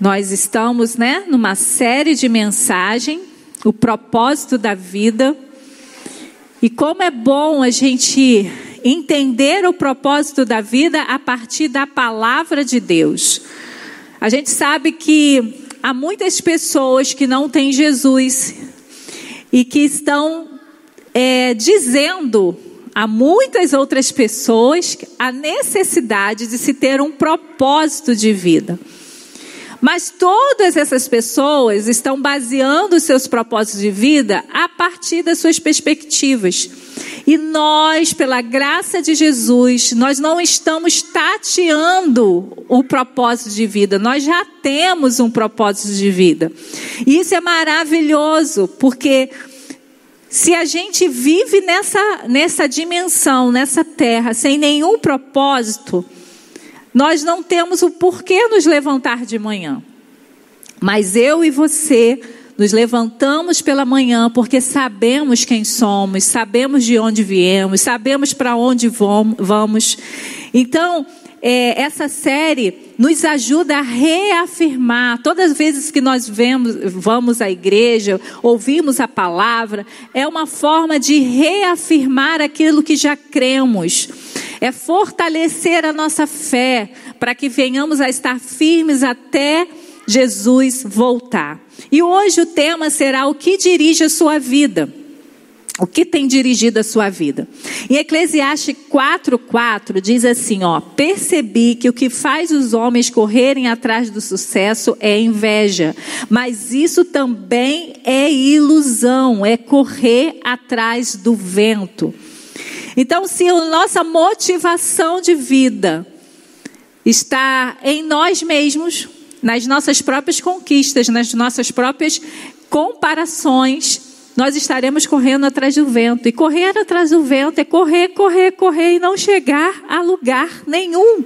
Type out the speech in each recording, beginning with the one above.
Nós estamos, né, numa série de mensagem, o propósito da vida. E como é bom a gente entender o propósito da vida a partir da palavra de Deus. A gente sabe que há muitas pessoas que não têm Jesus e que estão é, dizendo a muitas outras pessoas a necessidade de se ter um propósito de vida. Mas todas essas pessoas estão baseando os seus propósitos de vida a partir das suas perspectivas. E nós, pela graça de Jesus, nós não estamos tateando o propósito de vida, nós já temos um propósito de vida. E isso é maravilhoso, porque se a gente vive nessa, nessa dimensão, nessa terra, sem nenhum propósito, nós não temos o porquê nos levantar de manhã. Mas eu e você nos levantamos pela manhã porque sabemos quem somos, sabemos de onde viemos, sabemos para onde vamos. Então, é, essa série nos ajuda a reafirmar, todas as vezes que nós vemos, vamos à igreja, ouvimos a palavra, é uma forma de reafirmar aquilo que já cremos, é fortalecer a nossa fé, para que venhamos a estar firmes até Jesus voltar. E hoje o tema será o que dirige a sua vida. O que tem dirigido a sua vida? Em Eclesiastes 4:4 diz assim, ó: "Percebi que o que faz os homens correrem atrás do sucesso é inveja, mas isso também é ilusão, é correr atrás do vento." Então, se a nossa motivação de vida está em nós mesmos, nas nossas próprias conquistas, nas nossas próprias comparações, nós estaremos correndo atrás do vento. E correr atrás do vento é correr, correr, correr e não chegar a lugar nenhum.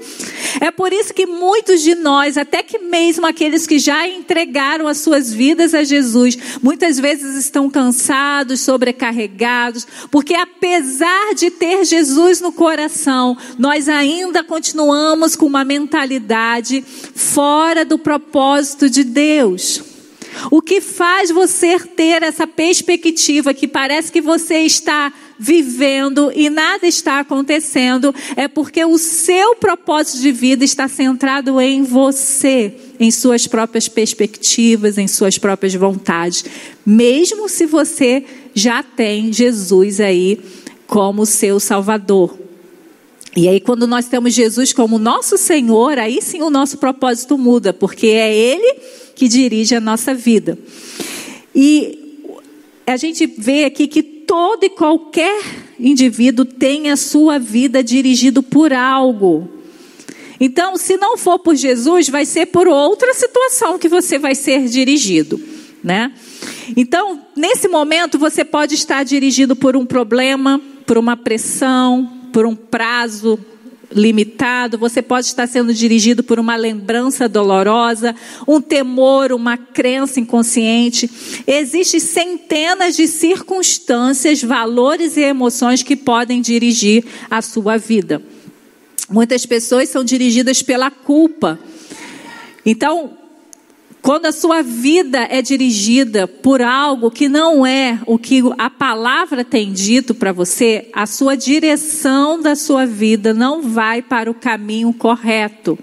É por isso que muitos de nós, até que mesmo aqueles que já entregaram as suas vidas a Jesus, muitas vezes estão cansados, sobrecarregados, porque apesar de ter Jesus no coração, nós ainda continuamos com uma mentalidade fora do propósito de Deus. O que faz você ter essa perspectiva que parece que você está vivendo e nada está acontecendo é porque o seu propósito de vida está centrado em você, em suas próprias perspectivas, em suas próprias vontades, mesmo se você já tem Jesus aí como seu Salvador. E aí, quando nós temos Jesus como nosso Senhor, aí sim o nosso propósito muda, porque é Ele que dirige a nossa vida. E a gente vê aqui que todo e qualquer indivíduo tem a sua vida dirigido por algo. Então, se não for por Jesus, vai ser por outra situação que você vai ser dirigido, né? Então, nesse momento, você pode estar dirigido por um problema, por uma pressão, por um prazo limitado, você pode estar sendo dirigido por uma lembrança dolorosa, um temor, uma crença inconsciente. Existem centenas de circunstâncias, valores e emoções que podem dirigir a sua vida. Muitas pessoas são dirigidas pela culpa. Então, quando a sua vida é dirigida por algo que não é o que a palavra tem dito para você, a sua direção da sua vida não vai para o caminho correto.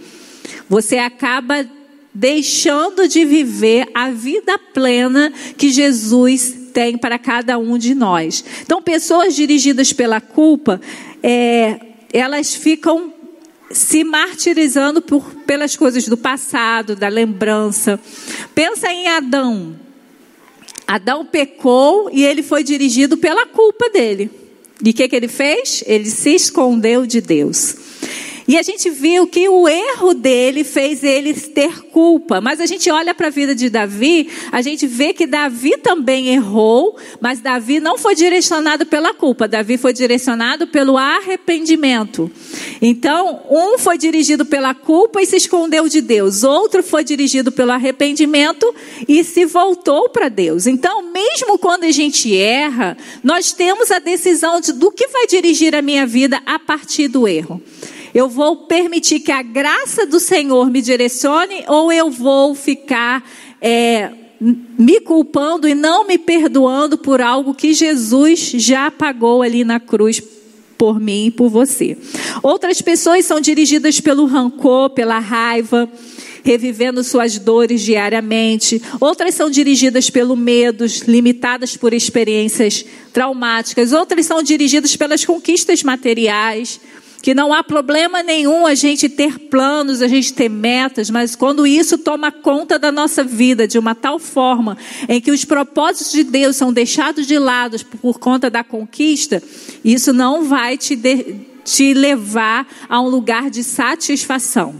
Você acaba deixando de viver a vida plena que Jesus tem para cada um de nós. Então, pessoas dirigidas pela culpa, é, elas ficam se martirizando por, pelas coisas do passado, da lembrança. Pensa em Adão. Adão pecou e ele foi dirigido pela culpa dele. E o que, que ele fez? Ele se escondeu de Deus. E a gente viu que o erro dele fez ele ter culpa. Mas a gente olha para a vida de Davi, a gente vê que Davi também errou, mas Davi não foi direcionado pela culpa, Davi foi direcionado pelo arrependimento. Então, um foi dirigido pela culpa e se escondeu de Deus, outro foi dirigido pelo arrependimento e se voltou para Deus. Então, mesmo quando a gente erra, nós temos a decisão de, do que vai dirigir a minha vida a partir do erro. Eu vou permitir que a graça do Senhor me direcione ou eu vou ficar é, me culpando e não me perdoando por algo que Jesus já pagou ali na cruz por mim e por você. Outras pessoas são dirigidas pelo rancor, pela raiva, revivendo suas dores diariamente. Outras são dirigidas pelo medo, limitadas por experiências traumáticas. Outras são dirigidas pelas conquistas materiais que não há problema nenhum a gente ter planos, a gente ter metas, mas quando isso toma conta da nossa vida de uma tal forma em que os propósitos de Deus são deixados de lado por conta da conquista, isso não vai te, de, te levar a um lugar de satisfação.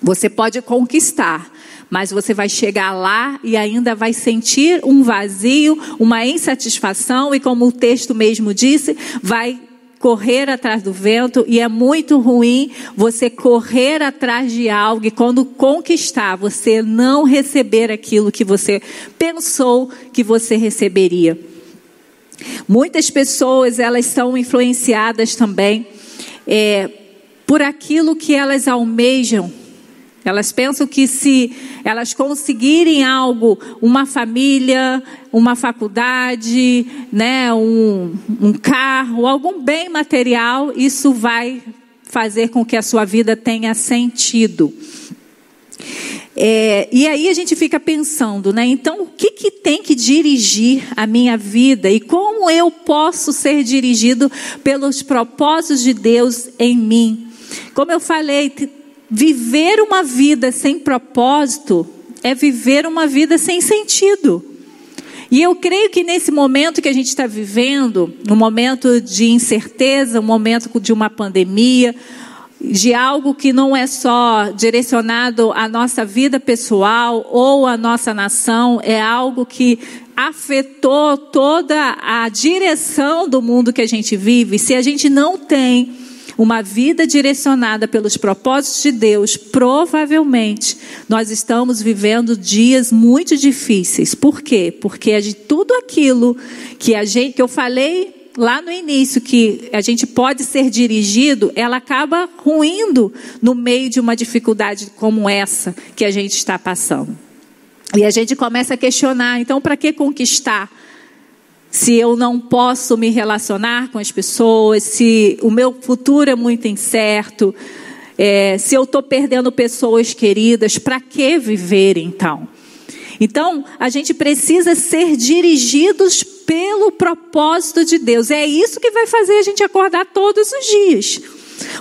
Você pode conquistar, mas você vai chegar lá e ainda vai sentir um vazio, uma insatisfação, e como o texto mesmo disse, vai correr atrás do vento e é muito ruim você correr atrás de algo e quando conquistar você não receber aquilo que você pensou que você receberia. Muitas pessoas elas são influenciadas também é, por aquilo que elas almejam elas pensam que se elas conseguirem algo, uma família, uma faculdade, né, um, um carro, algum bem material, isso vai fazer com que a sua vida tenha sentido. É, e aí a gente fica pensando, né? Então, o que, que tem que dirigir a minha vida e como eu posso ser dirigido pelos propósitos de Deus em mim? Como eu falei, Viver uma vida sem propósito é viver uma vida sem sentido. E eu creio que nesse momento que a gente está vivendo, um momento de incerteza, um momento de uma pandemia, de algo que não é só direcionado à nossa vida pessoal ou à nossa nação, é algo que afetou toda a direção do mundo que a gente vive. Se a gente não tem uma vida direcionada pelos propósitos de Deus, provavelmente nós estamos vivendo dias muito difíceis. Por quê? Porque de tudo aquilo que a gente que eu falei lá no início que a gente pode ser dirigido, ela acaba ruindo no meio de uma dificuldade como essa que a gente está passando. E a gente começa a questionar, então para que conquistar? Se eu não posso me relacionar com as pessoas, se o meu futuro é muito incerto, é, se eu estou perdendo pessoas queridas, para que viver então? Então, a gente precisa ser dirigidos pelo propósito de Deus. É isso que vai fazer a gente acordar todos os dias.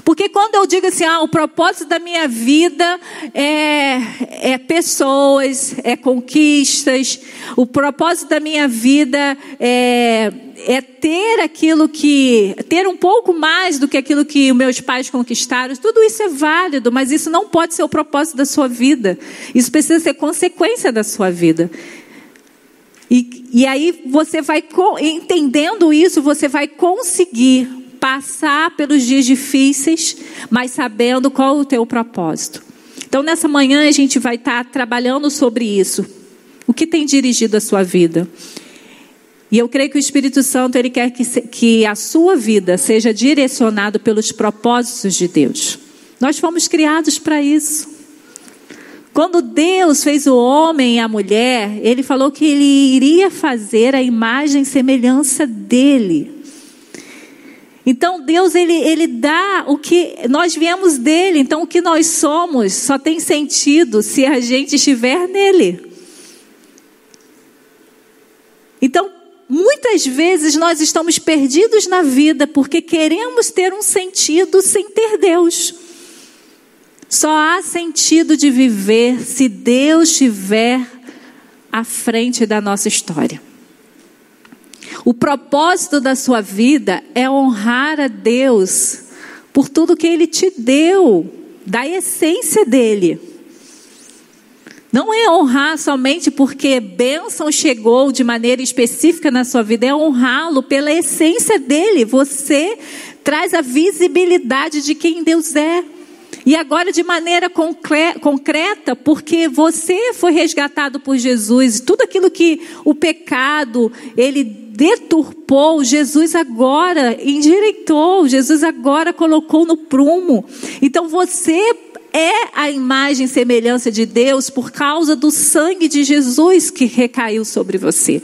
Porque quando eu digo assim, ah, o propósito da minha vida é, é pessoas, é conquistas, o propósito da minha vida é, é ter aquilo que, ter um pouco mais do que aquilo que meus pais conquistaram, tudo isso é válido, mas isso não pode ser o propósito da sua vida. Isso precisa ser consequência da sua vida. E, e aí você vai, entendendo isso, você vai conseguir passar pelos dias difíceis, mas sabendo qual o teu propósito. Então, nessa manhã, a gente vai estar trabalhando sobre isso. O que tem dirigido a sua vida? E eu creio que o Espírito Santo, ele quer que, que a sua vida seja direcionada pelos propósitos de Deus. Nós fomos criados para isso. Quando Deus fez o homem e a mulher, ele falou que ele iria fazer a imagem e semelhança dele. Então Deus ele, ele dá o que nós viemos dele, então o que nós somos só tem sentido se a gente estiver nele. Então, muitas vezes nós estamos perdidos na vida porque queremos ter um sentido sem ter Deus. Só há sentido de viver se Deus estiver à frente da nossa história. O propósito da sua vida é honrar a Deus por tudo que Ele te deu, da essência dele. Não é honrar somente porque bênção chegou de maneira específica na sua vida, é honrá-lo pela essência dele. Você traz a visibilidade de quem Deus é. E agora de maneira concreta, porque você foi resgatado por Jesus, tudo aquilo que o pecado ele deturpou, Jesus agora endireitou, Jesus agora colocou no prumo. Então você é a imagem e semelhança de Deus por causa do sangue de Jesus que recaiu sobre você.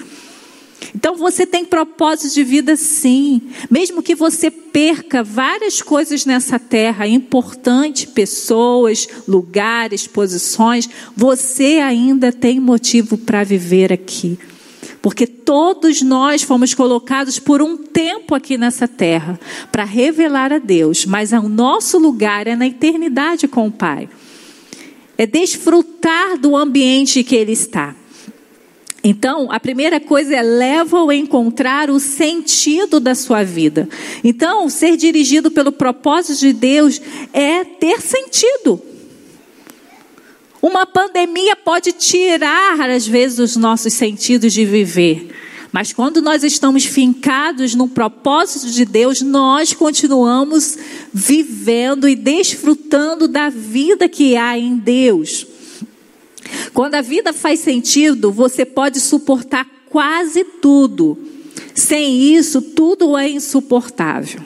Então você tem propósito de vida sim. Mesmo que você perca várias coisas nessa terra, importante, pessoas, lugares, posições, você ainda tem motivo para viver aqui. Porque todos nós fomos colocados por um tempo aqui nessa terra para revelar a Deus, mas o nosso lugar é na eternidade com o Pai. É desfrutar do ambiente que Ele está. Então, a primeira coisa é leva-o encontrar o sentido da sua vida. Então, ser dirigido pelo propósito de Deus é ter sentido. Uma pandemia pode tirar, às vezes, os nossos sentidos de viver. Mas quando nós estamos fincados no propósito de Deus, nós continuamos vivendo e desfrutando da vida que há em Deus. Quando a vida faz sentido, você pode suportar quase tudo. Sem isso, tudo é insuportável.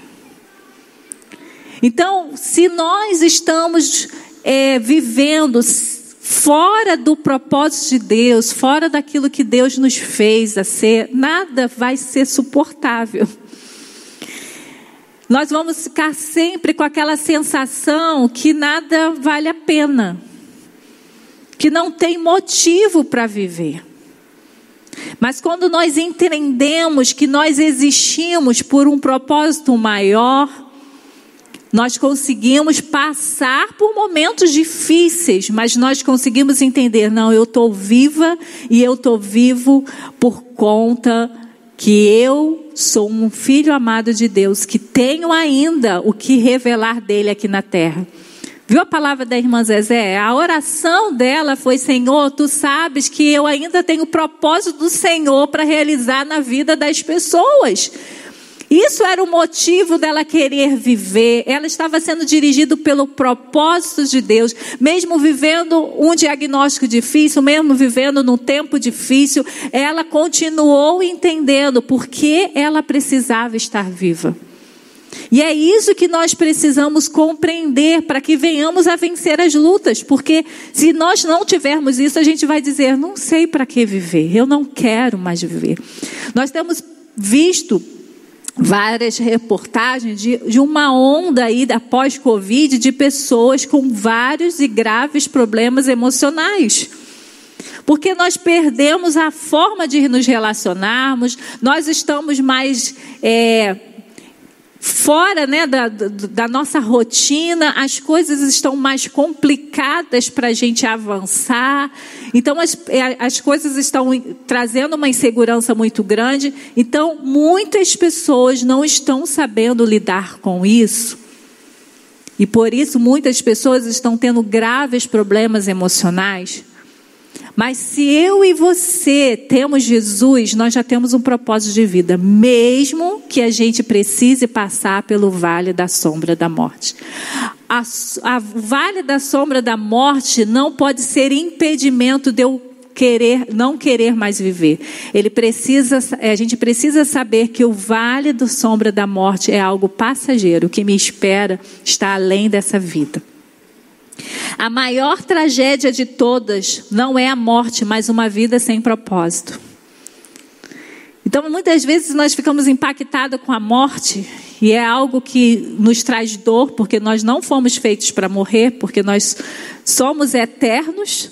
Então, se nós estamos é, vivendo fora do propósito de Deus, fora daquilo que Deus nos fez a ser, nada vai ser suportável. Nós vamos ficar sempre com aquela sensação que nada vale a pena que não tem motivo para viver. Mas quando nós entendemos que nós existimos por um propósito maior, nós conseguimos passar por momentos difíceis, mas nós conseguimos entender: não, eu estou viva e eu estou vivo por conta que eu sou um filho amado de Deus, que tenho ainda o que revelar dele aqui na terra. Viu a palavra da irmã Zezé? A oração dela foi: Senhor, tu sabes que eu ainda tenho o propósito do Senhor para realizar na vida das pessoas. Isso era o motivo dela querer viver. Ela estava sendo dirigida pelo propósito de Deus, mesmo vivendo um diagnóstico difícil, mesmo vivendo num tempo difícil, ela continuou entendendo por que ela precisava estar viva. E é isso que nós precisamos compreender para que venhamos a vencer as lutas, porque se nós não tivermos isso, a gente vai dizer: não sei para que viver, eu não quero mais viver. Nós temos visto várias reportagens de, de uma onda aí da pós-Covid de pessoas com vários e graves problemas emocionais. Porque nós perdemos a forma de nos relacionarmos, nós estamos mais. É, fora né, da, da nossa rotina, as coisas estão mais complicadas para a gente avançar. Então, as, é, as coisas estão trazendo uma insegurança muito grande. Então, muitas pessoas não estão sabendo lidar com isso. E por isso, muitas pessoas estão tendo graves problemas emocionais mas se eu e você temos Jesus, nós já temos um propósito de vida, mesmo que a gente precise passar pelo vale da sombra da morte. A, a vale da sombra da morte não pode ser impedimento de eu querer, não querer mais viver. Ele precisa, a gente precisa saber que o vale da sombra da morte é algo passageiro, o que me espera está além dessa vida. A maior tragédia de todas não é a morte, mas uma vida sem propósito. Então, muitas vezes nós ficamos impactados com a morte e é algo que nos traz dor, porque nós não fomos feitos para morrer, porque nós somos eternos,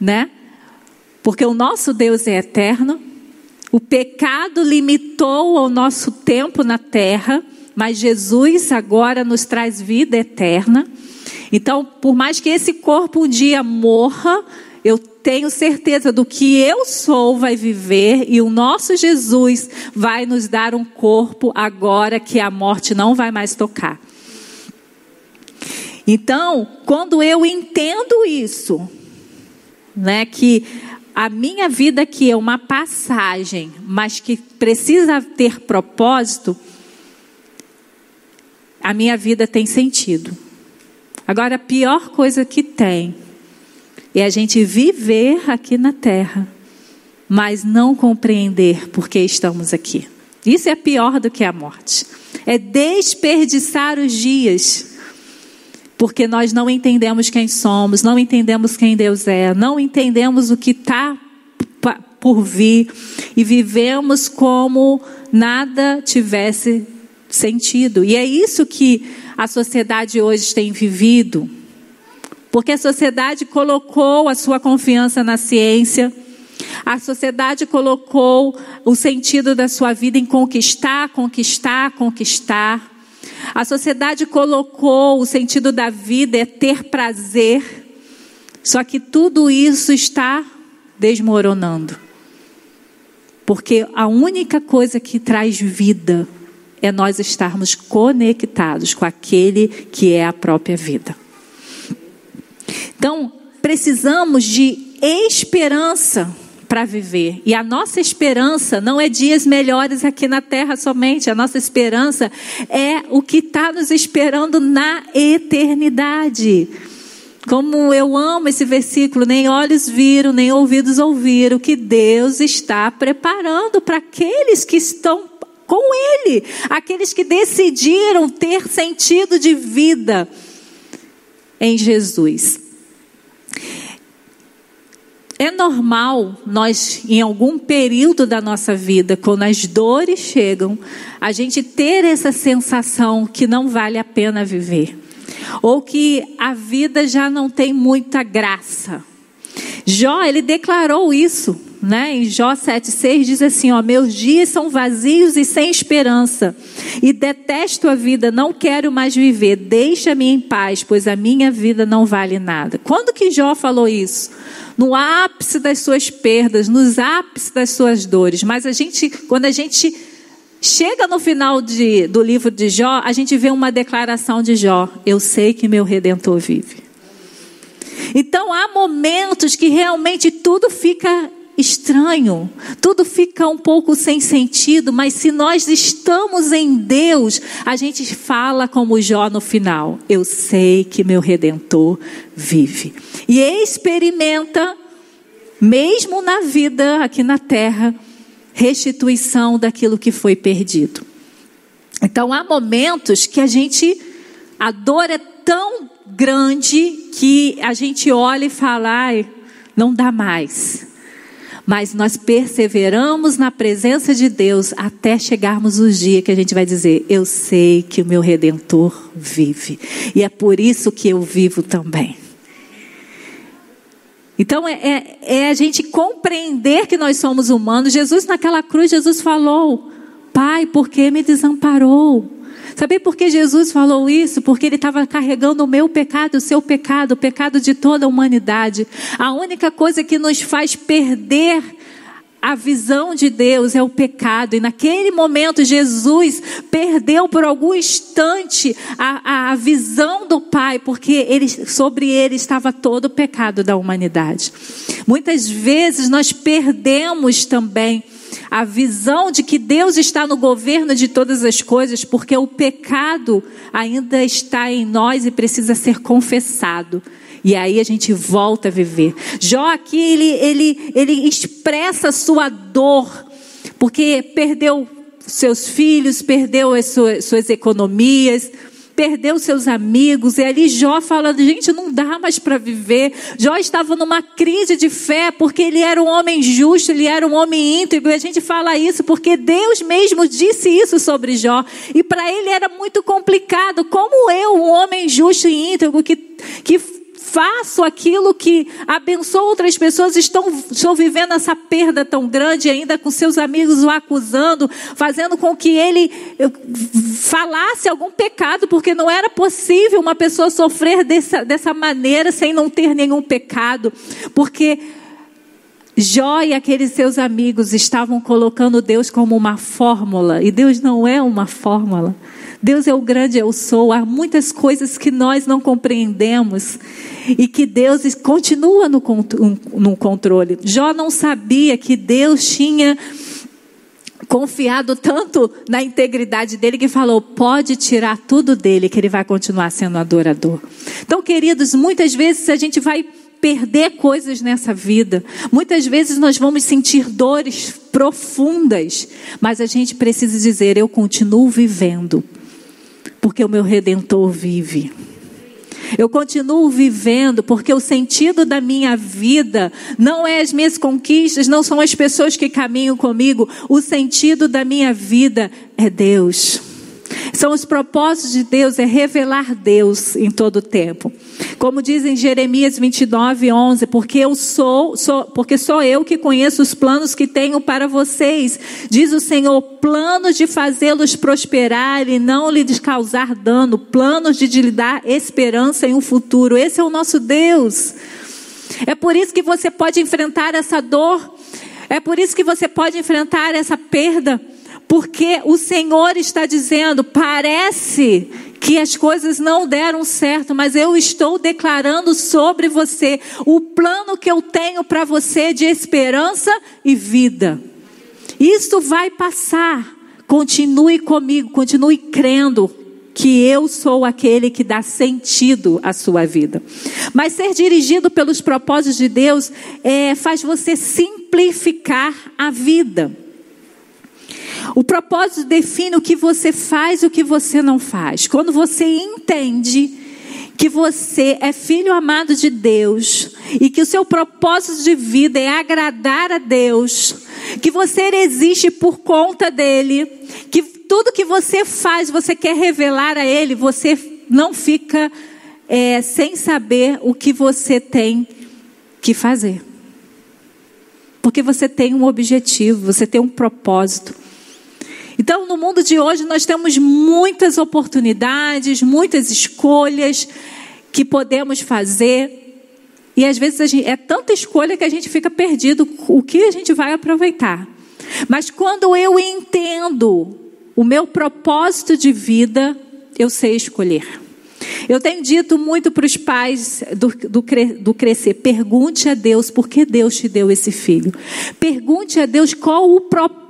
né? Porque o nosso Deus é eterno. O pecado limitou o nosso tempo na terra, mas Jesus agora nos traz vida eterna. Então, por mais que esse corpo um dia morra, eu tenho certeza do que eu sou vai viver e o nosso Jesus vai nos dar um corpo agora que a morte não vai mais tocar. Então, quando eu entendo isso, né, que a minha vida aqui é uma passagem, mas que precisa ter propósito, a minha vida tem sentido. Agora, a pior coisa que tem é a gente viver aqui na terra mas não compreender por que estamos aqui. Isso é pior do que a morte. É desperdiçar os dias, porque nós não entendemos quem somos, não entendemos quem Deus é, não entendemos o que está por vir e vivemos como nada tivesse sentido. E é isso que a sociedade hoje tem vivido. Porque a sociedade colocou a sua confiança na ciência, a sociedade colocou o sentido da sua vida em conquistar, conquistar, conquistar. A sociedade colocou o sentido da vida é ter prazer. Só que tudo isso está desmoronando. Porque a única coisa que traz vida é nós estarmos conectados com aquele que é a própria vida. Então, precisamos de esperança para viver. E a nossa esperança não é dias melhores aqui na terra somente. A nossa esperança é o que está nos esperando na eternidade. Como eu amo esse versículo, nem olhos viram, nem ouvidos ouviram, que Deus está preparando para aqueles que estão com Ele, aqueles que decidiram ter sentido de vida em Jesus. É normal nós, em algum período da nossa vida, quando as dores chegam, a gente ter essa sensação que não vale a pena viver, ou que a vida já não tem muita graça. Jó, ele declarou isso né? Em Jó 7,6 diz assim: ó, meus dias são vazios e sem esperança, e detesto a vida, não quero mais viver, deixa-me em paz, pois a minha vida não vale nada. Quando que Jó falou isso? No ápice das suas perdas, nos ápices das suas dores. Mas a gente, quando a gente chega no final de, do livro de Jó, a gente vê uma declaração de Jó: Eu sei que meu redentor vive. Então há momentos que realmente tudo fica estranho, tudo fica um pouco sem sentido, mas se nós estamos em Deus, a gente fala como Jó no final: Eu sei que meu redentor vive. E experimenta, mesmo na vida aqui na terra, restituição daquilo que foi perdido. Então há momentos que a gente, a dor é tão grande que a gente olha e fala, não dá mais mas nós perseveramos na presença de Deus até chegarmos o dia que a gente vai dizer: Eu sei que o meu redentor vive, e é por isso que eu vivo também. Então é, é, é a gente compreender que nós somos humanos. Jesus, naquela cruz, Jesus falou: Pai, por que me desamparou? Sabe por que Jesus falou isso? Porque ele estava carregando o meu pecado, o seu pecado, o pecado de toda a humanidade. A única coisa que nos faz perder a visão de Deus é o pecado, e naquele momento Jesus perdeu por algum instante a, a, visão do Pai, porque ele, sobre ele estava todo o pecado da humanidade. Muitas vezes nós perdemos também a visão de que Deus está no governo de todas as coisas, porque o pecado ainda está em nós e precisa ser confessado. E aí a gente volta a viver. Jó aqui, ele, ele, ele expressa sua dor, porque perdeu seus filhos, perdeu as suas, suas economias, perdeu seus amigos, e ali Jó falando, gente, não dá mais para viver. Jó estava numa crise de fé, porque ele era um homem justo, ele era um homem íntegro, e a gente fala isso porque Deus mesmo disse isso sobre Jó, e para ele era muito complicado, como eu, um homem justo e íntegro, que, que faço aquilo que abençoa outras pessoas, estão, estão vivendo essa perda tão grande, ainda com seus amigos o acusando, fazendo com que ele falasse algum pecado, porque não era possível uma pessoa sofrer dessa, dessa maneira sem não ter nenhum pecado, porque Jó e aqueles seus amigos estavam colocando Deus como uma fórmula, e Deus não é uma fórmula. Deus é o grande eu sou. Há muitas coisas que nós não compreendemos e que Deus continua no, controle. Jó não sabia que Deus tinha confiado tanto na integridade dele que falou: pode tirar tudo dele, que ele vai continuar sendo adorador. Então, queridos, muitas vezes a gente vai perder coisas nessa vida. Muitas vezes nós vamos sentir dores profundas, mas a gente precisa dizer: eu continuo vivendo, porque o meu redentor vive. Eu continuo vivendo porque o sentido da minha vida não é as minhas conquistas, não são as pessoas que caminham comigo. O sentido da minha vida é Deus. São os propósitos de Deus, é revelar Deus em todo o tempo. Como diz em Jeremias 29, 11, porque eu sou, sou, porque sou eu que conheço os planos que tenho para vocês, diz o Senhor, planos de fazê-los prosperar e não lhes causar dano, planos de lhe dar esperança em um futuro. Esse é o nosso Deus. É por isso que você pode enfrentar essa dor, é por isso que você pode enfrentar essa perda, porque o Senhor está dizendo: parece que as coisas não deram certo, mas eu estou declarando sobre você o plano que eu tenho para você de esperança e vida. Isso vai passar. Continue comigo, continue crendo que eu sou aquele que dá sentido à sua vida. Mas ser dirigido pelos propósitos de Deus é, faz você simplificar a vida. O propósito define o que você faz e o que você não faz. Quando você entende que você é filho amado de Deus e que o seu propósito de vida é agradar a Deus, que você existe por conta dele, que tudo que você faz você quer revelar a Ele, você não fica é, sem saber o que você tem que fazer. Porque você tem um objetivo, você tem um propósito. Então, no mundo de hoje, nós temos muitas oportunidades, muitas escolhas que podemos fazer. E às vezes gente, é tanta escolha que a gente fica perdido o que a gente vai aproveitar. Mas quando eu entendo o meu propósito de vida, eu sei escolher. Eu tenho dito muito para os pais do, do, do, crescer: pergunte a Deus por que Deus te deu esse filho. Pergunte a Deus qual o propósito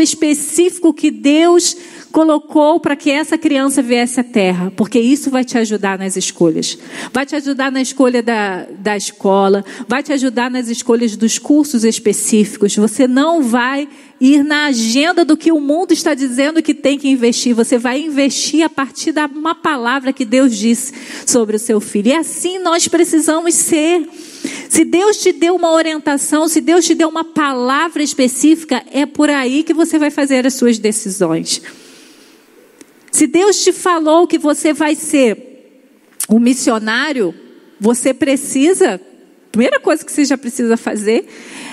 específico que Deus colocou para que essa criança viesse à terra, porque isso vai te ajudar nas escolhas. Vai te ajudar na escolha da, da escola, vai te ajudar nas escolhas dos cursos específicos. Você não vai ir na agenda do que o mundo está dizendo que tem que investir. Você vai investir a partir de uma palavra que Deus disse sobre o seu filho. E assim nós precisamos ser. Se Deus te deu uma orientação, se Deus te deu uma palavra específica, é por aí que você vai fazer as suas decisões. Se Deus te falou que você vai ser um missionário, você precisa, primeira coisa que você já precisa fazer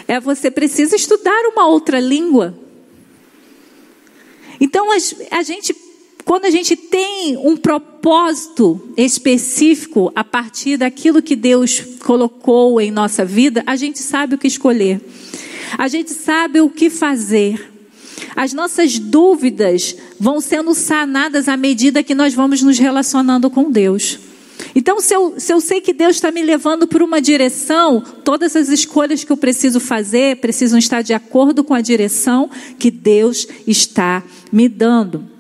é você precisa estudar uma outra língua. Então a, a gente, quando a gente tem um propósito específico a partir daquilo que Deus colocou em nossa vida, a gente sabe o que escolher. A gente sabe o que fazer. As nossas dúvidas vão sendo sanadas à medida que nós vamos nos relacionando com Deus. Então, se eu, se eu sei que Deus está me levando por uma direção, todas as escolhas que eu preciso fazer precisam estar de acordo com a direção que Deus está me dando.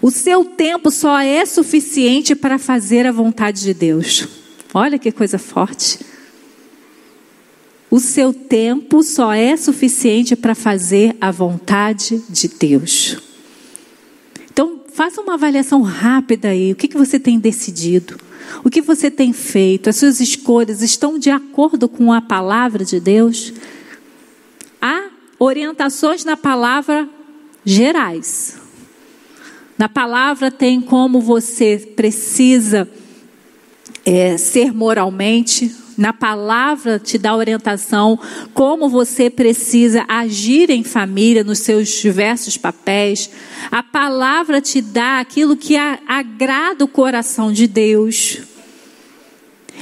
O seu tempo só é suficiente para fazer a vontade de Deus. Olha que coisa forte. O seu tempo só é suficiente para fazer a vontade de Deus. Então, faça uma avaliação rápida aí. O que, que você tem decidido? O que você tem feito? As suas escolhas estão de acordo com a palavra de Deus? Há orientações na palavra gerais. Na palavra tem como você precisa é, ser moralmente, na palavra te dá orientação como você precisa agir em família nos seus diversos papéis. A palavra te dá aquilo que agrada o coração de Deus.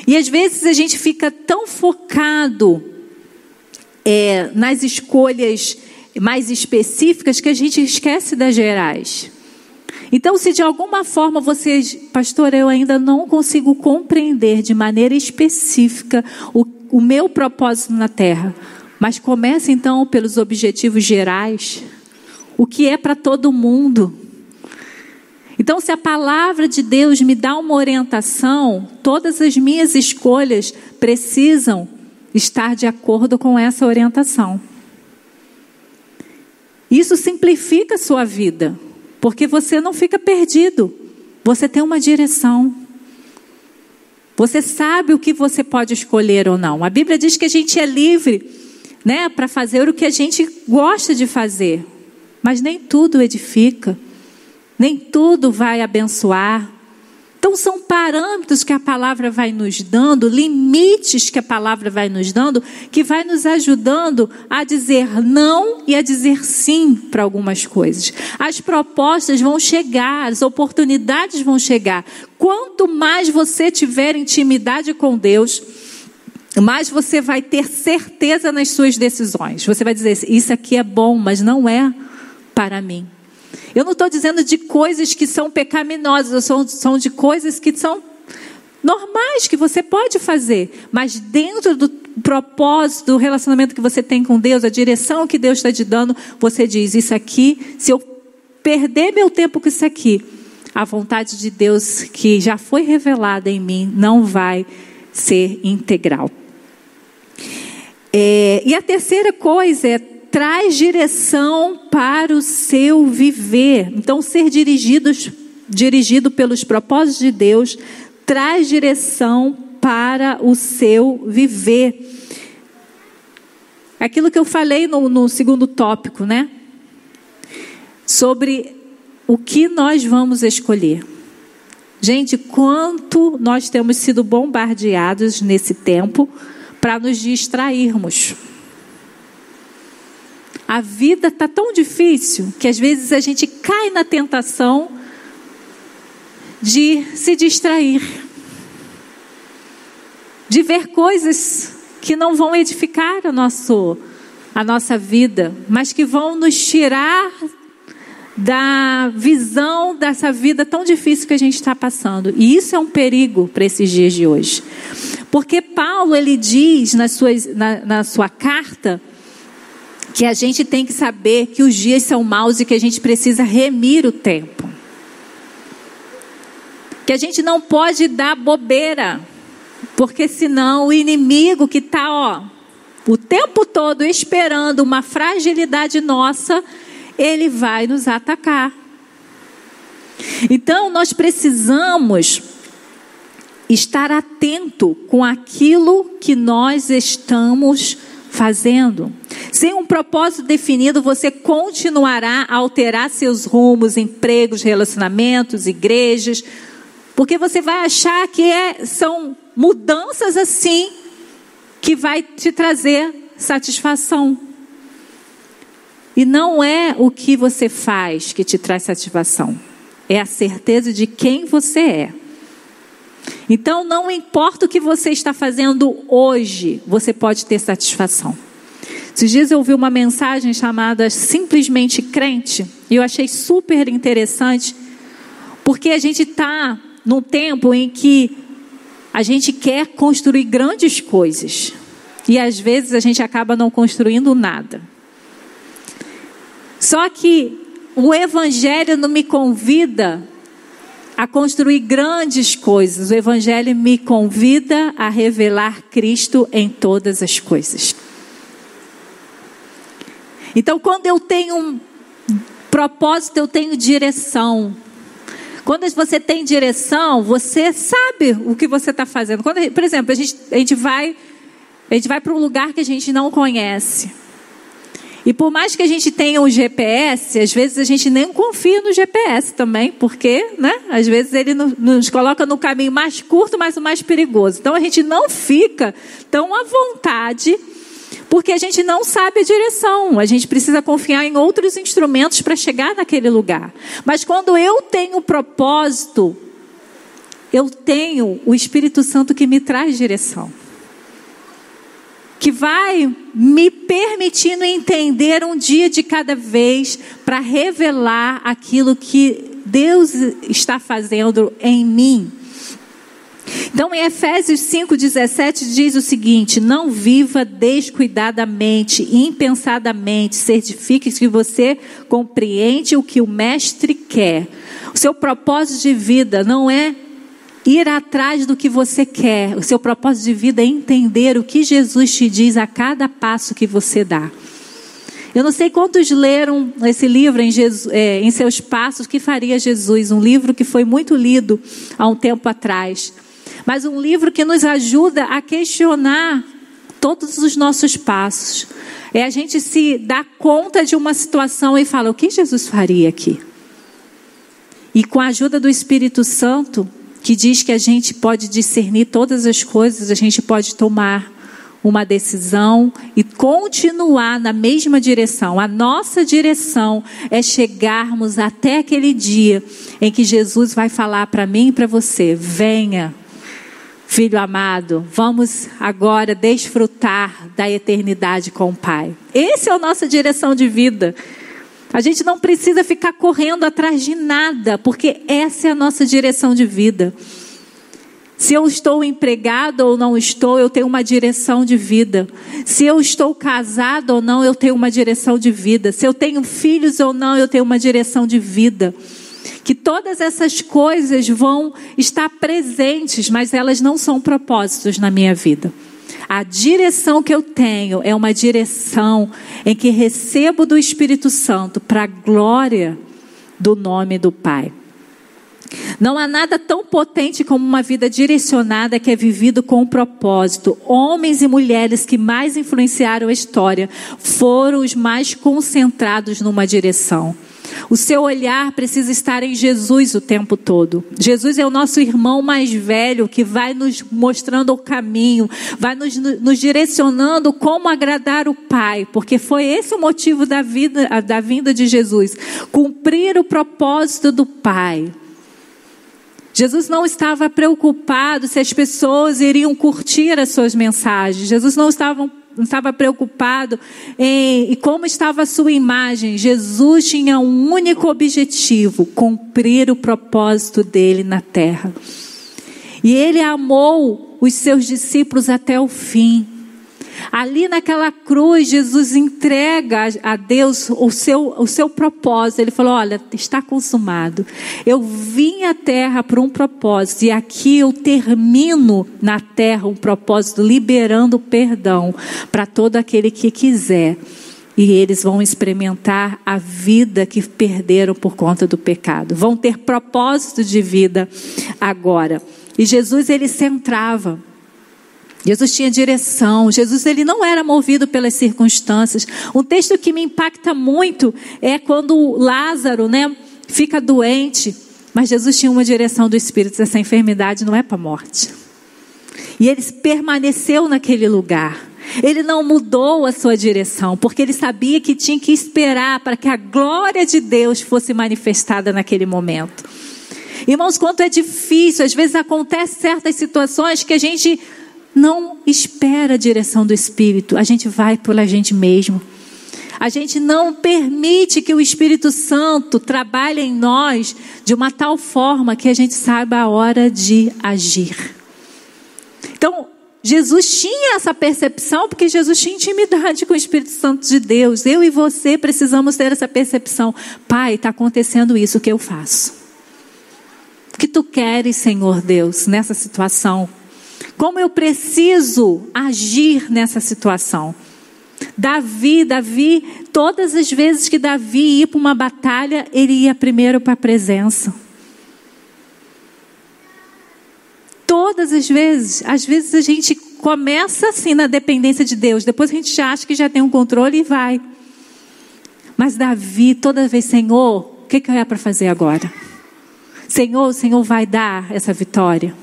E às vezes a gente fica tão focado é, nas escolhas mais específicas que a gente esquece das gerais. Então, se de alguma forma você, pastor, eu ainda não consigo compreender de maneira específica o, o meu propósito na terra, mas comece então pelos objetivos gerais, o que é para todo mundo. Então, se a palavra de Deus me dá uma orientação, todas as minhas escolhas precisam estar de acordo com essa orientação. Isso simplifica a sua vida, porque você não fica perdido. Você tem uma direção. Você sabe o que você pode escolher ou não. A Bíblia diz que a gente é livre, né, para fazer o que a gente gosta de fazer. Mas nem tudo edifica. Nem tudo vai abençoar. Então, são parâmetros que a palavra vai nos dando, limites que a palavra vai nos dando, que vai nos ajudando a dizer não e a dizer sim para algumas coisas. As propostas vão chegar, as oportunidades vão chegar. Quanto mais você tiver intimidade com Deus, mais você vai ter certeza nas suas decisões. Você vai dizer: Isso aqui é bom, mas não é para mim. Eu não estou dizendo de coisas que são pecaminosas, são, são de coisas que são normais, que você pode fazer, mas dentro do propósito, do relacionamento que você tem com Deus, a direção que Deus está te dando, você diz: Isso aqui, se eu perder meu tempo com isso aqui, a vontade de Deus que já foi revelada em mim não vai ser integral. É, e a terceira coisa é traz direção para o seu viver. Então, ser dirigidos, dirigido pelos propósitos de Deus traz direção para o seu viver. Aquilo que eu falei no, no segundo tópico, né? Sobre o que nós vamos escolher. Gente, quanto nós temos sido bombardeados nesse tempo para nos distrairmos. A vida está tão difícil que às vezes a gente cai na tentação de se distrair, de ver coisas que não vão edificar a, nosso, a nossa vida, mas que vão nos tirar da visão dessa vida tão difícil que a gente está passando. E isso é um perigo para esses dias de hoje. Porque Paulo, ele diz na, na sua carta, que a gente tem que saber que os dias são maus e que a gente precisa remir o tempo. Que a gente não pode dar bobeira, porque senão o inimigo que está, o tempo todo esperando uma fragilidade nossa, ele vai nos atacar. Então nós precisamos estar atento com aquilo que nós estamos fazendo. Sem um propósito definido, você continuará a alterar seus rumos, empregos, relacionamentos, igrejas, porque você vai achar que é, são mudanças assim que vai te trazer satisfação. E não é o que você faz que te traz satisfação, é a certeza de quem você é. Então, não importa o que você está fazendo hoje, você pode ter satisfação. Esses dias eu ouvi uma mensagem chamada Simplesmente Crente, e eu achei super interessante, porque a gente está num tempo em que a gente quer construir grandes coisas, e às vezes a gente acaba não construindo nada. Só que o Evangelho não me convida a construir grandes coisas. O Evangelho me convida a revelar Cristo em todas as coisas. Então, quando eu tenho um propósito, eu tenho direção. Quando você tem direção, você sabe o que você está fazendo. Quando, por exemplo, a gente, a gente vai, a gente vai para um lugar que a gente não conhece. E por mais que a gente tenha um GPS, às vezes a gente nem confia no GPS também, porque, né? Às vezes ele nos coloca no caminho mais curto, mas o mais perigoso. Então a gente não fica tão à vontade, porque a gente não sabe a direção. A gente precisa confiar em outros instrumentos para chegar naquele lugar. Mas quando eu tenho propósito, eu tenho o Espírito Santo que me traz direção que vai me permitindo entender um dia de cada vez para revelar aquilo que Deus está fazendo em mim. Então, em Efésios 5,17 diz o seguinte: Não viva descuidadamente, impensadamente, certifique que você compreende o que o Mestre quer. O seu propósito de vida não é ir atrás do que você quer. O seu propósito de vida é entender o que Jesus te diz a cada passo que você dá. Eu não sei quantos leram esse livro em, Jesus, é, em seus passos, que faria Jesus, um livro que foi muito lido há um tempo atrás, mas um livro que nos ajuda a questionar todos os nossos passos. É a gente se dar conta de uma situação e falar: o que Jesus faria aqui? E com a ajuda do Espírito Santo, que diz que a gente pode discernir todas as coisas, a gente pode tomar uma decisão e continuar na mesma direção. A nossa direção é chegarmos até aquele dia em que Jesus vai falar para mim e para você: venha, filho amado, vamos agora desfrutar da eternidade com o Pai. Essa é a nossa direção de vida. A gente não precisa ficar correndo atrás de nada, porque essa é a nossa direção de vida. Se eu estou empregado ou não estou, eu tenho uma direção de vida. Se eu estou casado ou não, eu tenho uma direção de vida. Se eu tenho filhos ou não, eu tenho uma direção de vida. Que todas essas coisas vão estar presentes, mas elas não são propósitos na minha vida. A direção que eu tenho é uma direção em que recebo do Espírito Santo para a glória do nome do Pai. Não há nada tão potente como uma vida direcionada que é vivido com um propósito. Homens e mulheres que mais influenciaram a história foram os mais concentrados numa direção. O seu olhar precisa estar em Jesus o tempo todo. Jesus é o nosso irmão mais velho que vai nos mostrando o caminho, vai nos, nos direcionando como agradar o Pai, porque foi esse o motivo da vida, da vinda de Jesus, cumprir o propósito do Pai. Jesus não estava preocupado se as pessoas iriam curtir as suas mensagens. Jesus não estava, não estava preocupado em, como estava a sua imagem. Jesus tinha um único objetivo: cumprir o propósito dele na terra. E ele amou os seus discípulos até o fim. Ali naquela cruz, Jesus entrega a Deus o seu, o seu propósito. Ele falou: Olha, está consumado. Eu vim à terra por um propósito, e aqui eu termino na terra um propósito, liberando perdão para todo aquele que quiser. E eles vão experimentar a vida que perderam por conta do pecado. Vão ter propósito de vida agora. E Jesus, ele centrava Jesus tinha direção. Jesus ele não era movido pelas circunstâncias. Um texto que me impacta muito é quando Lázaro, né, fica doente, mas Jesus tinha uma direção do Espírito. Essa enfermidade não é para morte. E ele permaneceu naquele lugar. Ele não mudou a sua direção, porque ele sabia que tinha que esperar para que a glória de Deus fosse manifestada naquele momento. Irmãos, quanto é difícil, às vezes acontecem certas situações que a gente não espera a direção do Espírito, a gente vai por a gente mesmo. A gente não permite que o Espírito Santo trabalhe em nós de uma tal forma que a gente saiba a hora de agir. Então, Jesus tinha essa percepção porque Jesus tinha intimidade com o Espírito Santo de Deus. Eu e você precisamos ter essa percepção. Pai, está acontecendo isso, o que eu faço? O que tu queres, Senhor Deus, nessa situação? Como eu preciso agir nessa situação? Davi, Davi, todas as vezes que Davi ia para uma batalha, ele ia primeiro para a presença. Todas as vezes, às vezes a gente começa assim na dependência de Deus, depois a gente acha que já tem um controle e vai. Mas Davi, toda vez, Senhor, o que, que eu é para fazer agora? Senhor, o Senhor vai dar essa vitória.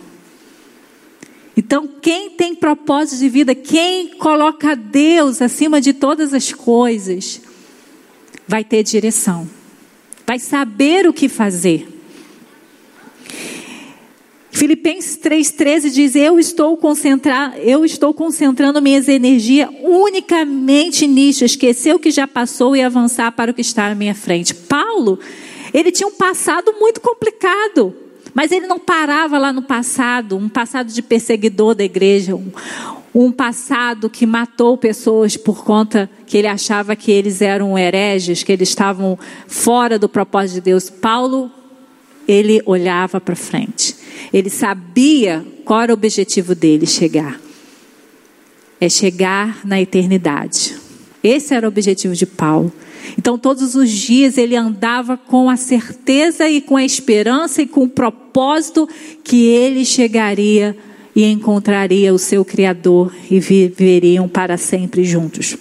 Então, quem tem propósito de vida, quem coloca Deus acima de todas as coisas, vai ter direção, vai saber o que fazer. Filipenses 3,13 diz: Eu estou eu estou concentrando minhas energias unicamente nisso, esquecer o que já passou e avançar para o que está à minha frente. Paulo, ele tinha um passado muito complicado. Mas ele não parava lá no passado, um passado de perseguidor da igreja, um, um passado que matou pessoas por conta que ele achava que eles eram hereges, que eles estavam fora do propósito de Deus. Paulo, ele olhava para frente. Ele sabia qual era o objetivo dele chegar. É chegar na eternidade. Esse era o objetivo de Paulo. Então, todos os dias ele andava com a certeza e com a esperança e com o propósito que ele chegaria e encontraria o seu Criador e viveriam para sempre juntos.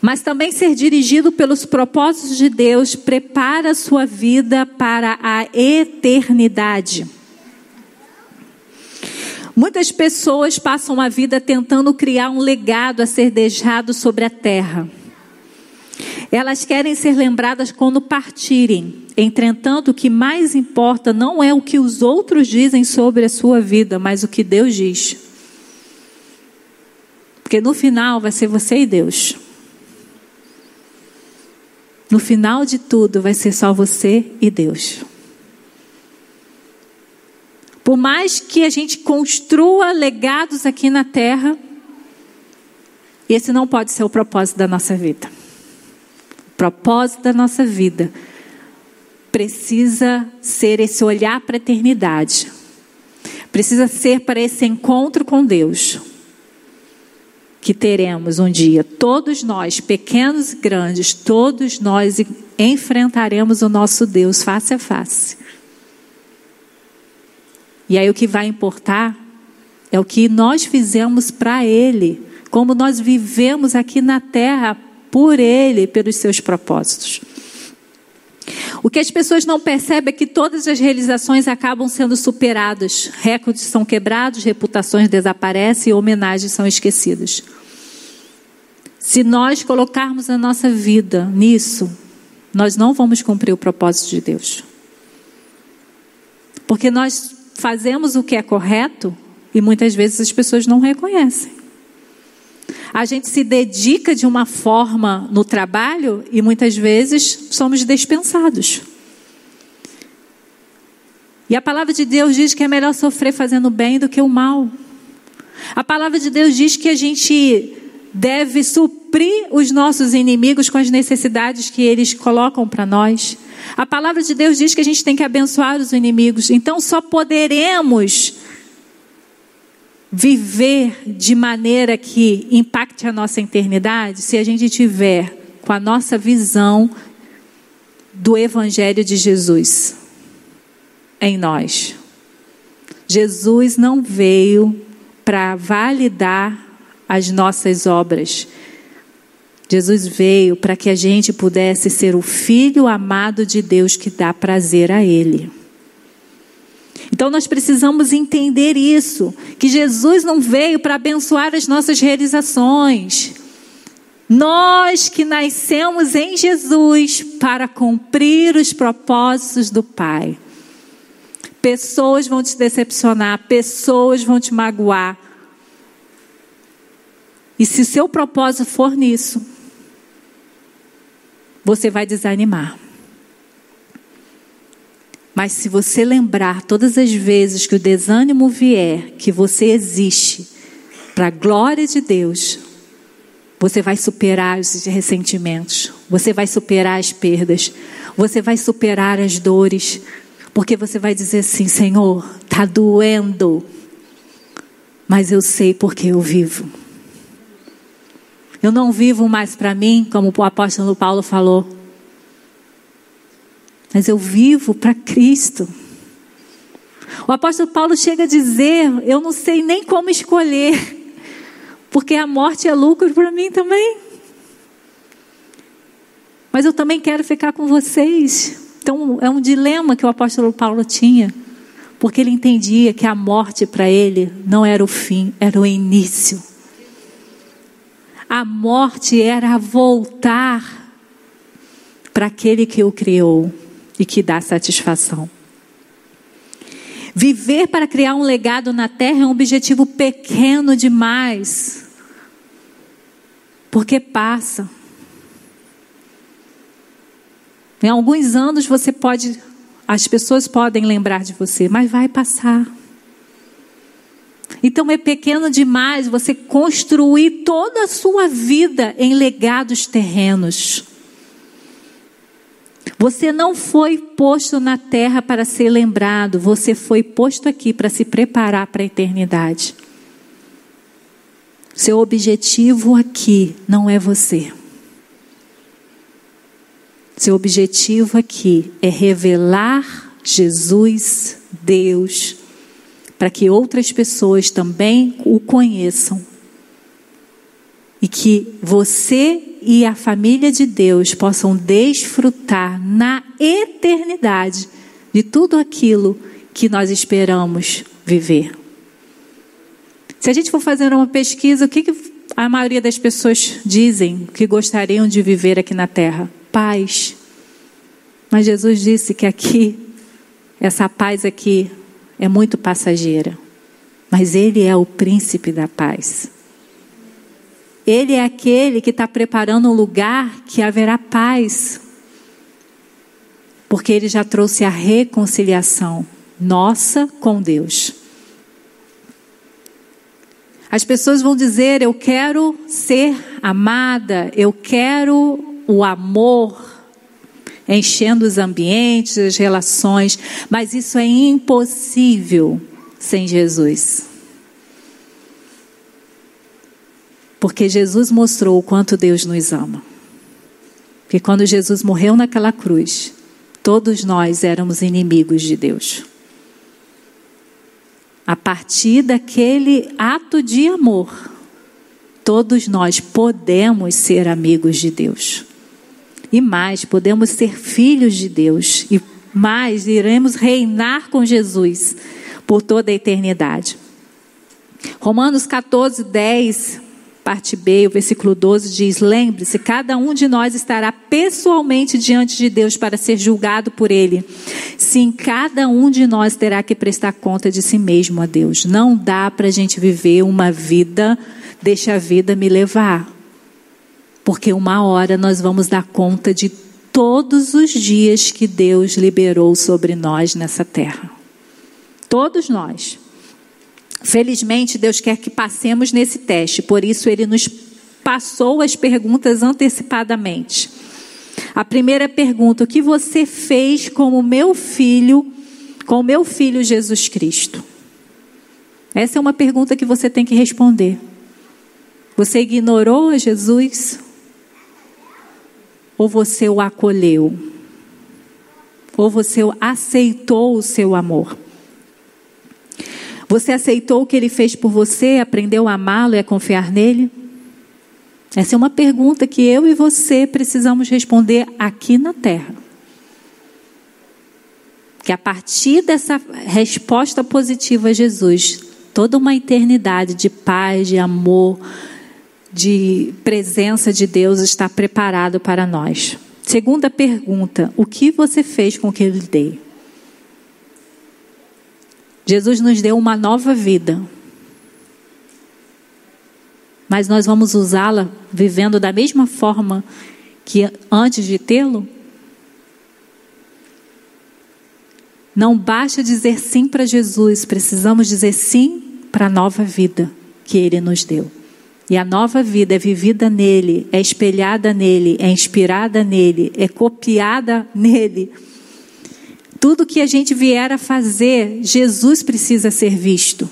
Mas também ser dirigido pelos propósitos de Deus prepara sua vida para a eternidade. Muitas pessoas passam a vida tentando criar um legado a ser deixado sobre a terra. Elas querem ser lembradas quando partirem. Entretanto, o que mais importa não é o que os outros dizem sobre a sua vida, mas o que Deus diz. Porque no final vai ser você e Deus. No final de tudo vai ser só você e Deus. Por mais que a gente construa legados aqui na terra, esse não pode ser o propósito da nossa vida. Propósito da nossa vida precisa ser esse olhar para a eternidade. Precisa ser para esse encontro com Deus. Que teremos um dia, todos nós, pequenos e grandes, todos nós enfrentaremos o nosso Deus face a face. E aí o que vai importar é o que nós fizemos para Ele, como nós vivemos aqui na terra por Ele, pelos seus propósitos. O que as pessoas não percebem é que todas as realizações acabam sendo superadas, recordes são quebrados, reputações desaparecem e homenagens são esquecidas. Se nós colocarmos a nossa vida nisso, nós não vamos cumprir o propósito de Deus. Porque nós fazemos o que é correto e muitas vezes as pessoas não reconhecem. A gente se dedica de uma forma no trabalho e muitas vezes somos dispensados. E a palavra de Deus diz que é melhor sofrer fazendo bem do que o mal. A palavra de Deus diz que a gente deve suprir os nossos inimigos com as necessidades que eles colocam para nós. A palavra de Deus diz que a gente tem que abençoar os inimigos. Então só poderemos viver de maneira que impacte a nossa eternidade se a gente tiver com a nossa visão do Evangelho de Jesus em nós. Jesus não veio para validar as nossas obras. Jesus veio para que a gente pudesse ser o filho amado de Deus que dá prazer a Ele. Então nós precisamos entender isso, que Jesus não veio para abençoar as nossas realizações. Nós que nascemos em Jesus para cumprir os propósitos do Pai. Pessoas vão te decepcionar, pessoas vão te magoar. E se seu propósito for nisso, você vai desanimar. Mas se você lembrar todas as vezes que o desânimo vier, que você existe para a glória de Deus, você vai superar os ressentimentos, você vai superar as perdas, você vai superar as dores, porque você vai dizer assim: Senhor, está doendo, mas eu sei porque eu vivo. Eu não vivo mais para mim, como o apóstolo Paulo falou, mas eu vivo para Cristo. O apóstolo Paulo chega a dizer: Eu não sei nem como escolher, porque a morte é lucro para mim também. Mas eu também quero ficar com vocês. Então é um dilema que o apóstolo Paulo tinha, porque ele entendia que a morte para ele não era o fim, era o início. A morte era voltar para aquele que o criou e que dá satisfação. Viver para criar um legado na terra é um objetivo pequeno demais, porque passa. Em alguns anos você pode, as pessoas podem lembrar de você, mas vai passar. Então é pequeno demais você construir toda a sua vida em legados terrenos. Você não foi posto na terra para ser lembrado, você foi posto aqui para se preparar para a eternidade. Seu objetivo aqui não é você. Seu objetivo aqui é revelar Jesus, Deus, para que outras pessoas também o conheçam. E que você e a família de Deus possam desfrutar na eternidade de tudo aquilo que nós esperamos viver. Se a gente for fazer uma pesquisa, o que, que a maioria das pessoas dizem que gostariam de viver aqui na terra? Paz. Mas Jesus disse que aqui, essa paz aqui, é muito passageira. Mas Ele é o príncipe da paz. Ele é aquele que está preparando um lugar que haverá paz. Porque ele já trouxe a reconciliação nossa com Deus. As pessoas vão dizer: Eu quero ser amada, eu quero o amor enchendo os ambientes, as relações, mas isso é impossível sem Jesus. Porque Jesus mostrou o quanto Deus nos ama. Que quando Jesus morreu naquela cruz, todos nós éramos inimigos de Deus. A partir daquele ato de amor, todos nós podemos ser amigos de Deus. E mais, podemos ser filhos de Deus. E mais, iremos reinar com Jesus por toda a eternidade. Romanos 14, 10 parte B, o versículo 12 diz: Lembre-se, cada um de nós estará pessoalmente diante de Deus para ser julgado por Ele. Sim, cada um de nós terá que prestar conta de si mesmo a Deus. Não dá para a gente viver uma vida, deixa a vida me levar. Porque uma hora nós vamos dar conta de todos os dias que Deus liberou sobre nós nessa terra. Todos nós. Felizmente, Deus quer que passemos nesse teste, por isso ele nos passou as perguntas antecipadamente. A primeira pergunta: o que você fez com o meu filho, com o meu filho Jesus Cristo? Essa é uma pergunta que você tem que responder. Você ignorou a Jesus? Ou você o acolheu? Ou você aceitou o seu amor? Você aceitou o que ele fez por você, aprendeu a amá-lo e a confiar nele? Essa é uma pergunta que eu e você precisamos responder aqui na terra. Que a partir dessa resposta positiva a Jesus, toda uma eternidade de paz, de amor, de presença de Deus está preparado para nós. Segunda pergunta: o que você fez com o que eu lhe dei? Jesus nos deu uma nova vida. Mas nós vamos usá-la vivendo da mesma forma que antes de tê-lo? Não basta dizer sim para Jesus, precisamos dizer sim para a nova vida que ele nos deu. E a nova vida é vivida nele, é espelhada nele, é inspirada nele, é copiada nele. Tudo que a gente vier a fazer, Jesus precisa ser visto.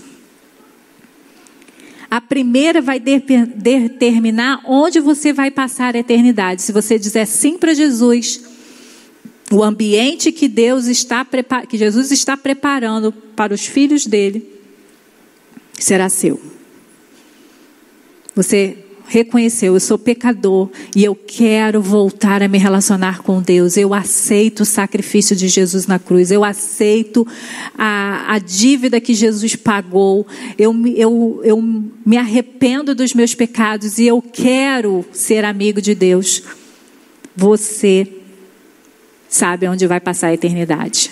A primeira vai determinar onde você vai passar a eternidade. Se você dizer sim para Jesus, o ambiente que Deus está que Jesus está preparando para os filhos dele será seu. Você reconheceu, eu sou pecador e eu quero voltar a me relacionar com Deus. Eu aceito o sacrifício de Jesus na cruz, eu aceito a, a dívida que Jesus pagou, eu, eu, eu me arrependo dos meus pecados e eu quero ser amigo de Deus. Você sabe onde vai passar a eternidade.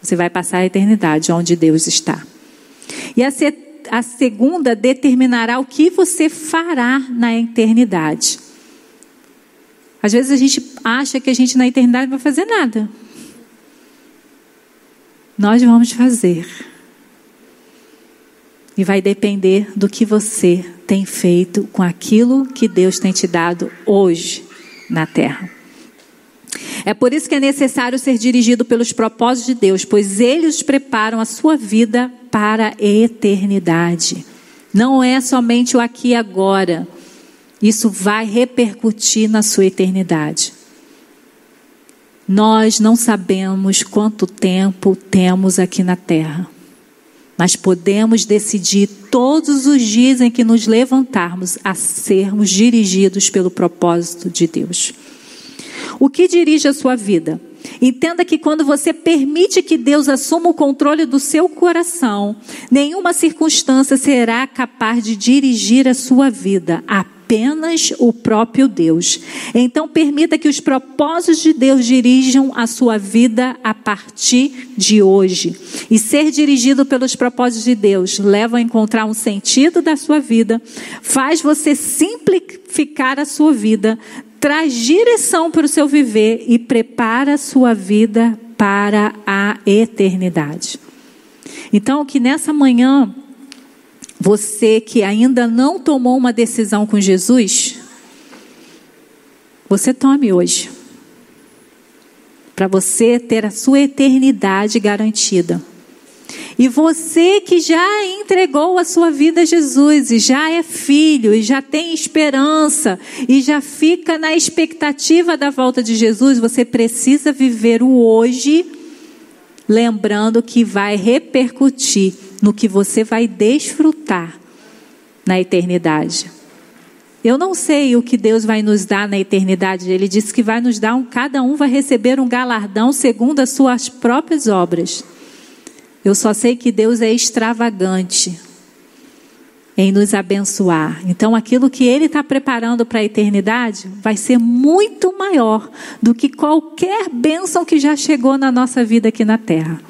Você vai passar a eternidade onde Deus está. E a a segunda determinará o que você fará na eternidade. Às vezes a gente acha que a gente na eternidade vai fazer nada. Nós vamos fazer. E vai depender do que você tem feito com aquilo que Deus tem te dado hoje na terra. É por isso que é necessário ser dirigido pelos propósitos de Deus, pois eles preparam a sua vida para a eternidade. Não é somente o aqui e agora. Isso vai repercutir na sua eternidade. Nós não sabemos quanto tempo temos aqui na terra, mas podemos decidir todos os dias em que nos levantarmos a sermos dirigidos pelo propósito de Deus. O que dirige a sua vida? Entenda que quando você permite que Deus assuma o controle do seu coração, nenhuma circunstância será capaz de dirigir a sua vida apenas o próprio Deus. Então, permita que os propósitos de Deus dirijam a sua vida a partir de hoje. E ser dirigido pelos propósitos de Deus leva a encontrar um sentido da sua vida, faz você simplificar a sua vida, traz direção para o seu viver e prepara a sua vida para a eternidade. Então, que nessa manhã você que ainda não tomou uma decisão com Jesus, você tome hoje. Para você ter a sua eternidade garantida. E você que já entregou a sua vida a Jesus, e já é filho, e já tem esperança, e já fica na expectativa da volta de Jesus, você precisa viver o hoje, lembrando que vai repercutir no que você vai desfrutar na eternidade. Eu não sei o que Deus vai nos dar na eternidade. Ele disse que vai nos dar um, cada um vai receber um galardão segundo as suas próprias obras. Eu só sei que Deus é extravagante em nos abençoar. Então, aquilo que Ele está preparando para a eternidade vai ser muito maior do que qualquer bênção que já chegou na nossa vida aqui na terra.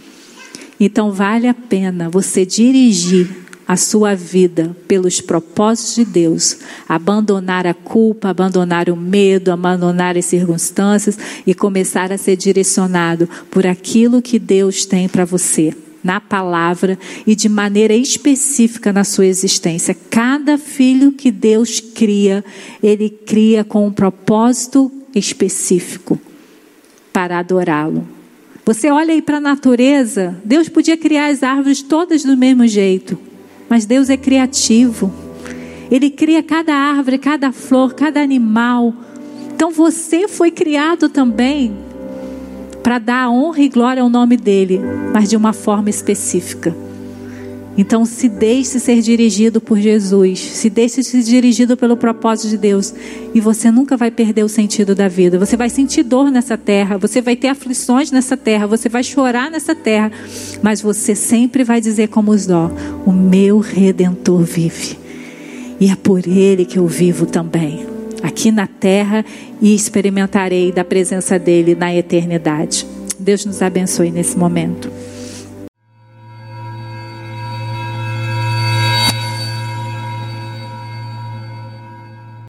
Então vale a pena você dirigir a sua vida pelos propósitos de Deus, abandonar a culpa, abandonar o medo, abandonar as circunstâncias e começar a ser direcionado por aquilo que Deus tem para você, na palavra e de maneira específica na sua existência. Cada filho que Deus cria, ele cria com um propósito específico para adorá-lo. Você olha aí para a natureza, Deus podia criar as árvores todas do mesmo jeito, mas Deus é criativo. Ele cria cada árvore, cada flor, cada animal. Então você foi criado também para dar honra e glória ao nome dele, mas de uma forma específica. Então, se deixe ser dirigido por Jesus, se deixe ser dirigido pelo propósito de Deus, e você nunca vai perder o sentido da vida. Você vai sentir dor nessa terra, você vai ter aflições nessa terra, você vai chorar nessa terra, mas você sempre vai dizer como os dó: O meu redentor vive, e é por ele que eu vivo também, aqui na terra, e experimentarei da presença dele na eternidade. Deus nos abençoe nesse momento.